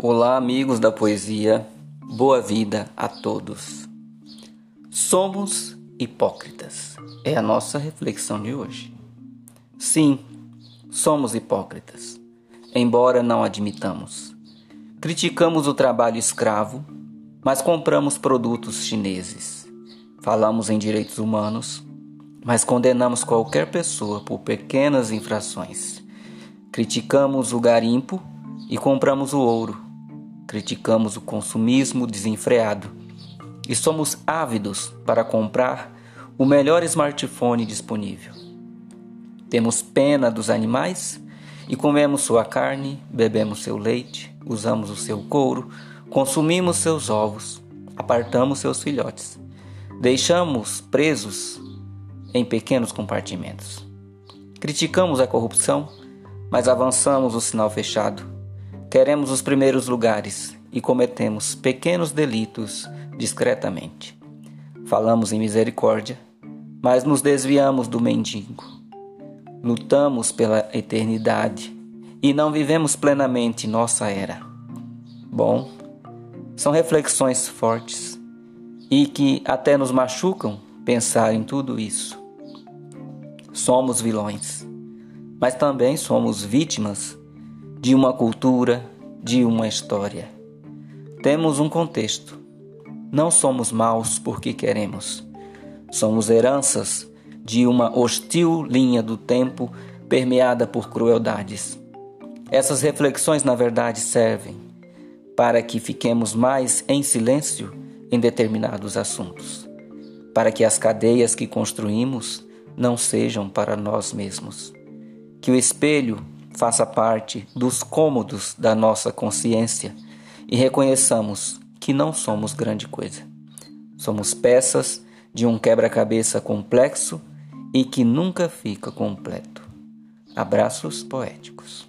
Olá, amigos da poesia, boa vida a todos. Somos hipócritas, é a nossa reflexão de hoje. Sim, somos hipócritas, embora não admitamos. Criticamos o trabalho escravo, mas compramos produtos chineses. Falamos em direitos humanos, mas condenamos qualquer pessoa por pequenas infrações. Criticamos o garimpo e compramos o ouro criticamos o consumismo desenfreado e somos ávidos para comprar o melhor smartphone disponível. Temos pena dos animais e comemos sua carne, bebemos seu leite, usamos o seu couro, consumimos seus ovos, apartamos seus filhotes, deixamos presos em pequenos compartimentos. Criticamos a corrupção, mas avançamos o sinal fechado Queremos os primeiros lugares e cometemos pequenos delitos discretamente. Falamos em misericórdia, mas nos desviamos do mendigo. Lutamos pela eternidade e não vivemos plenamente nossa era. Bom, são reflexões fortes e que até nos machucam pensar em tudo isso. Somos vilões, mas também somos vítimas de uma cultura, de uma história. Temos um contexto. Não somos maus porque queremos. Somos heranças de uma hostil linha do tempo permeada por crueldades. Essas reflexões, na verdade, servem para que fiquemos mais em silêncio em determinados assuntos, para que as cadeias que construímos não sejam para nós mesmos. Que o espelho faça parte dos cômodos da nossa consciência e reconheçamos que não somos grande coisa. Somos peças de um quebra-cabeça complexo e que nunca fica completo. Abraços poéticos.